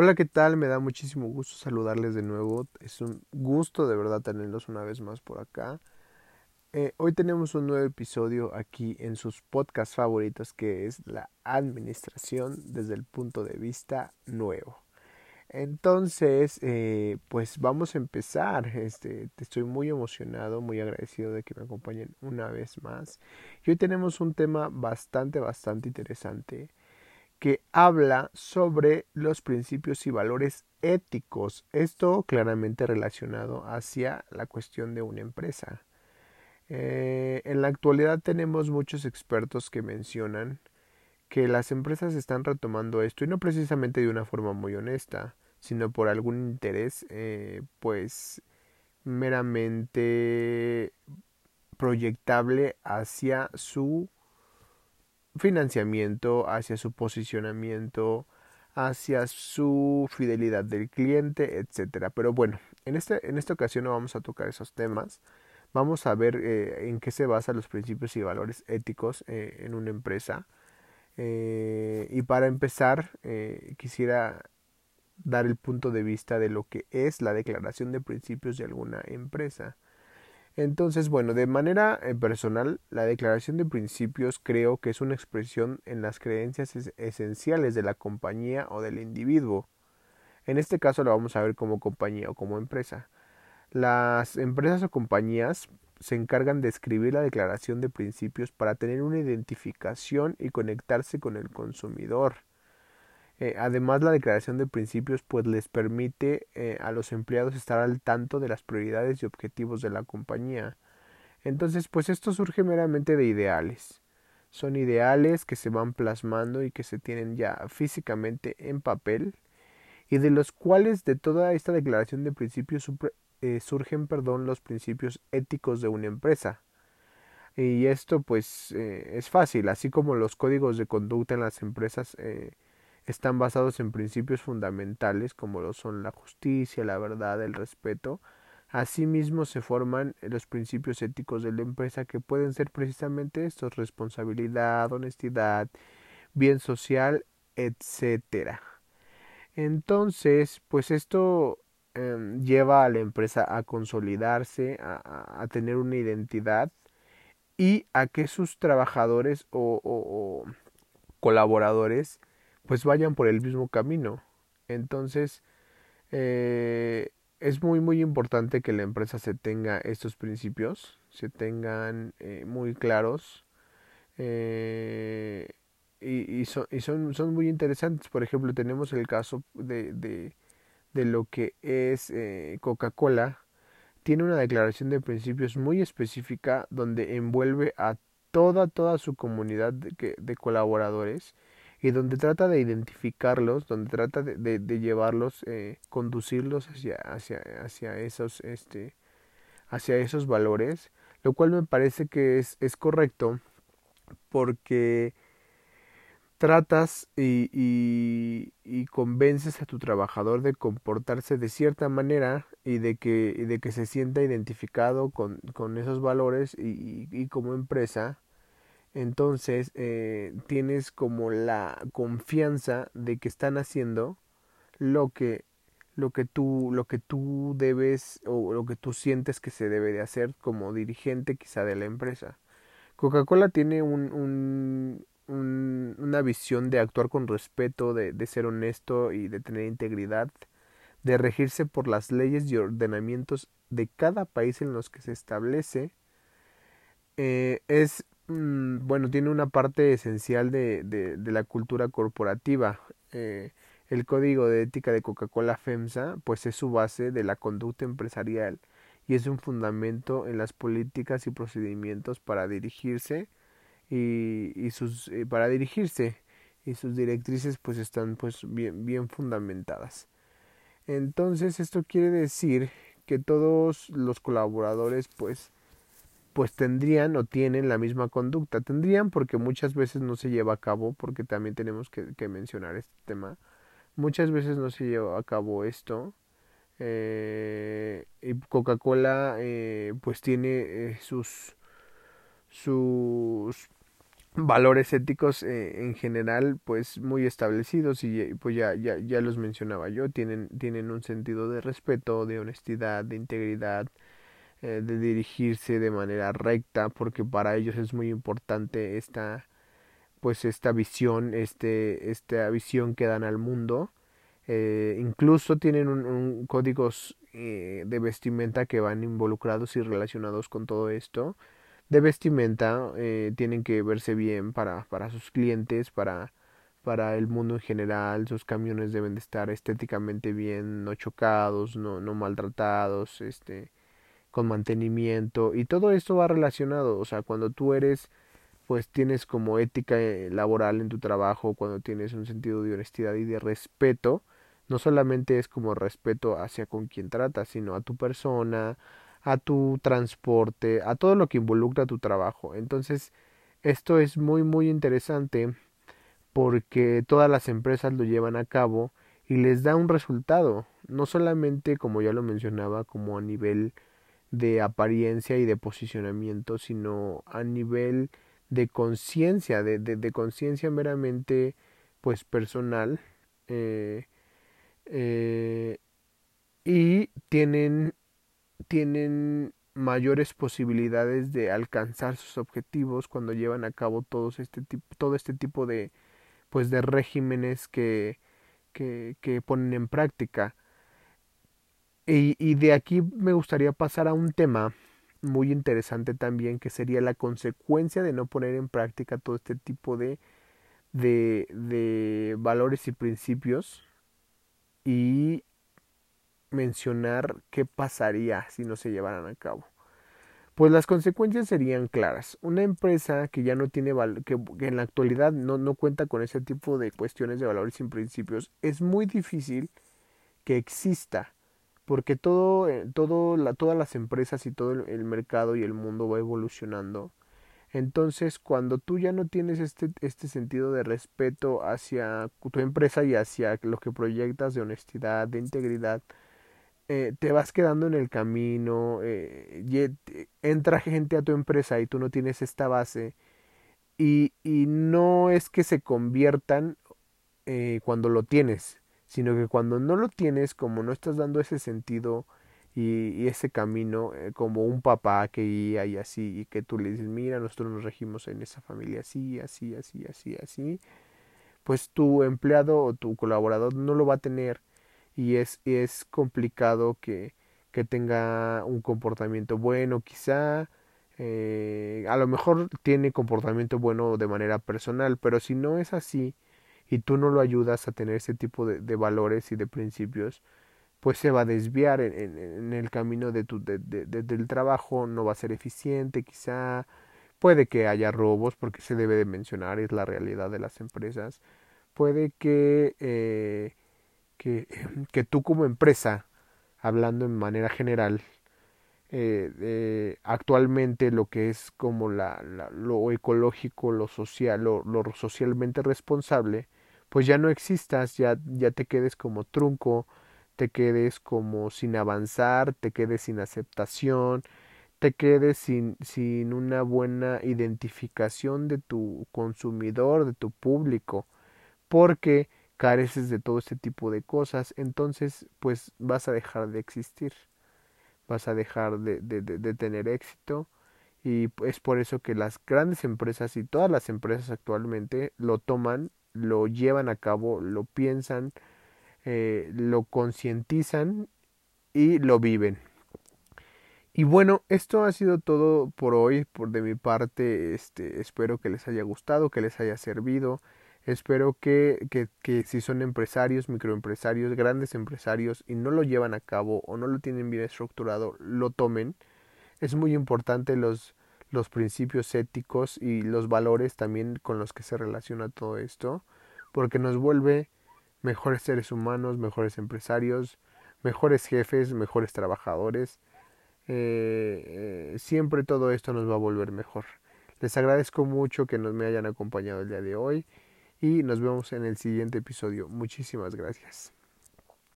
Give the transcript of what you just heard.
Hola, ¿qué tal? Me da muchísimo gusto saludarles de nuevo. Es un gusto de verdad tenerlos una vez más por acá. Eh, hoy tenemos un nuevo episodio aquí en sus podcasts favoritos que es la administración desde el punto de vista nuevo. Entonces, eh, pues vamos a empezar. Este, estoy muy emocionado, muy agradecido de que me acompañen una vez más. Y hoy tenemos un tema bastante, bastante interesante que habla sobre los principios y valores éticos. Esto claramente relacionado hacia la cuestión de una empresa. Eh, en la actualidad tenemos muchos expertos que mencionan que las empresas están retomando esto y no precisamente de una forma muy honesta, sino por algún interés eh, pues meramente proyectable hacia su financiamiento, hacia su posicionamiento, hacia su fidelidad del cliente, etcétera. Pero bueno, en, este, en esta ocasión no vamos a tocar esos temas. Vamos a ver eh, en qué se basan los principios y valores éticos eh, en una empresa. Eh, y para empezar, quisiera dar el punto de vista de lo que es la declaración de principios de alguna empresa. Entonces, bueno, de manera eh, personal, la declaración de principios creo que es una expresión en las creencias esenciales de la compañía o del individuo. En este caso lo vamos a ver como compañía o como empresa. Las empresas o compañías se encargan de escribir la declaración de principios para tener una identificación y conectarse con el consumidor. Eh, además, la declaración de principios pues les permite eh, a los empleados estar al tanto de las prioridades y objetivos de la compañía. Entonces, pues esto surge meramente de ideales. Son ideales que se van plasmando y que se tienen ya físicamente en papel y de los cuales de toda esta declaración de principios eh, surgen perdón, los principios éticos de una empresa. Y esto pues es fácil, así como los códigos de conducta en las empresas están basados en principios fundamentales como lo son la justicia, la verdad, el respeto. Asimismo se forman los principios éticos de la empresa que pueden ser precisamente estos responsabilidad, honestidad, bien social, etcétera. Entonces, pues esto em, lleva a la empresa a consolidarse, a, tener una identidad y a que sus trabajadores o colaboradores pues vayan por el mismo camino. Entonces, eh, es muy, muy importante que la empresa se tenga estos principios, se tengan eh, muy claros. Eh, y, son, son, muy interesantes. Por ejemplo, tenemos el caso de, de, de lo que es Coca-Cola. Tiene una declaración de principios muy específica donde envuelve a toda, toda su comunidad de colaboradores y donde trata de identificarlos, donde trata de, de, llevarlos, eh, conducirlos hacia, hacia, hacia, esos, este, hacia esos valores, lo cual me parece que es, es correcto porque tratas y, y, y, convences a tu trabajador de comportarse de cierta manera y de que, y de que se sienta identificado con, con esos valores y como empresa entonces eh, tienes como la confianza de que están haciendo lo que lo que tú lo que tú debes o lo que tú sientes que se debe de hacer como dirigente quizá de la empresa. Coca-Cola tiene un, un, un, una visión de actuar con respeto de, de ser honesto y de tener integridad de regirse por las leyes y ordenamientos de cada país en los que se establece. Eh, es Mm, bueno, tiene una parte esencial de, de, de la cultura corporativa. Eh, el código de ética de Coca-Cola FEMSA, pues es su base de la conducta empresarial y es un fundamento en las políticas y procedimientos para dirigirse y, y sus eh, para dirigirse y sus directrices pues están pues bien bien fundamentadas. Entonces esto quiere decir que todos los colaboradores pues pues tendrían o tienen la misma conducta. Tendrían porque muchas veces no se lleva a cabo, porque también tenemos que, mencionar este tema. Muchas veces no se lleva a cabo esto. Eh, y Coca-Cola eh, pues tiene eh, sus sus valores éticos eh, en general pues muy establecidos y pues ya, ya, ya los mencionaba yo tienen, tienen un sentido de respeto de honestidad de integridad eh, de dirigirse de manera recta porque para ellos es muy importante esta pues esta visión este esta visión que dan al mundo. Eh, incluso tienen un, códigos de vestimenta que van involucrados y relacionados con todo esto. De vestimenta eh, tienen que verse bien para, para sus clientes, para, para el mundo en general, sus camiones deben de estar estéticamente bien, no chocados, no, no maltratados, este, con mantenimiento y todo esto va relacionado, o sea, cuando tú eres pues tienes como ética eh, laboral en tu trabajo, cuando tienes un sentido de honestidad y de respeto, no solamente es como respeto hacia con quien tratas, sino a tu persona, a tu transporte, a todo lo que involucra tu trabajo. Entonces, esto es muy muy interesante porque todas las empresas lo llevan a cabo y les da un resultado, no solamente como ya lo mencionaba, como a nivel de apariencia y de posicionamiento, sino a nivel de conciencia, de, de, conciencia meramente pues personal eh, eh, y tienen tienen mayores posibilidades de alcanzar sus objetivos cuando llevan a cabo este tipo, todo este tipo de pues de regímenes que, que, que ponen en práctica. Y, de aquí me gustaría pasar a un tema muy interesante también que sería la consecuencia de no poner en práctica todo este tipo de, de, valores y principios y mencionar qué pasaría si no se llevaran a cabo. Pues las consecuencias serían claras. Una empresa que ya no tiene que, que, en la actualidad no, no cuenta con ese tipo de cuestiones de valores y principios, es muy difícil que exista, porque todo, eh, todas las empresas y todo el mercado y el mundo va evolucionando. Entonces, cuando tú ya no tienes este, este sentido de respeto hacia tu empresa y hacia lo que proyectas de honestidad, de integridad, eh, te vas quedando en el camino, eh, entra gente a tu empresa y tú no tienes esta base y, no es que se conviertan eh, cuando lo tienes, sino que cuando no lo tienes, como no estás dando ese sentido y, y ese camino, eh, como un papá que guía y así, y que tú le dices, mira, nosotros nos regimos en esa familia así, así, así, así, así, pues tu empleado o tu colaborador no lo va a tener y es, es complicado que, que tenga un comportamiento bueno quizá eh, a lo mejor tiene comportamiento bueno de manera personal pero si no es así y tú no lo ayudas a tener ese tipo de, valores y de principios pues se va a desviar en, el camino de tu, de, del trabajo no va a ser eficiente quizá. Puede que haya robos porque se debe de mencionar es la realidad de las empresas. Puede que eh, que, que tú como empresa, hablando en manera general, eh, actualmente lo que es como la, lo ecológico, lo social, lo, socialmente responsable, pues ya no existas, ya, ya te quedes como trunco, te quedes como sin avanzar, te quedes sin aceptación, te quedes sin, sin una buena identificación de tu consumidor, de tu público, porque careces de todo este tipo de cosas, entonces pues vas a dejar de existir, vas a dejar de, de, de, tener éxito y es por eso que las grandes empresas y todas las empresas actualmente lo toman, lo llevan a cabo, lo piensan, eh, lo concientizan y lo viven. Y bueno, esto ha sido todo por hoy, por de mi parte, este, espero que les haya gustado, que les haya servido. Espero que, que, que, si son empresarios, microempresarios, grandes empresarios y no lo llevan a cabo o no lo tienen bien estructurado, lo tomen. Es muy importante los, los principios éticos y los valores también con los que se relaciona todo esto, porque nos vuelve mejores seres humanos, mejores empresarios, mejores jefes, mejores trabajadores. Eh, eh, siempre todo esto nos va a volver mejor. Les agradezco mucho que nos me hayan acompañado el día de hoy y nos vemos en el siguiente episodio. Muchísimas gracias.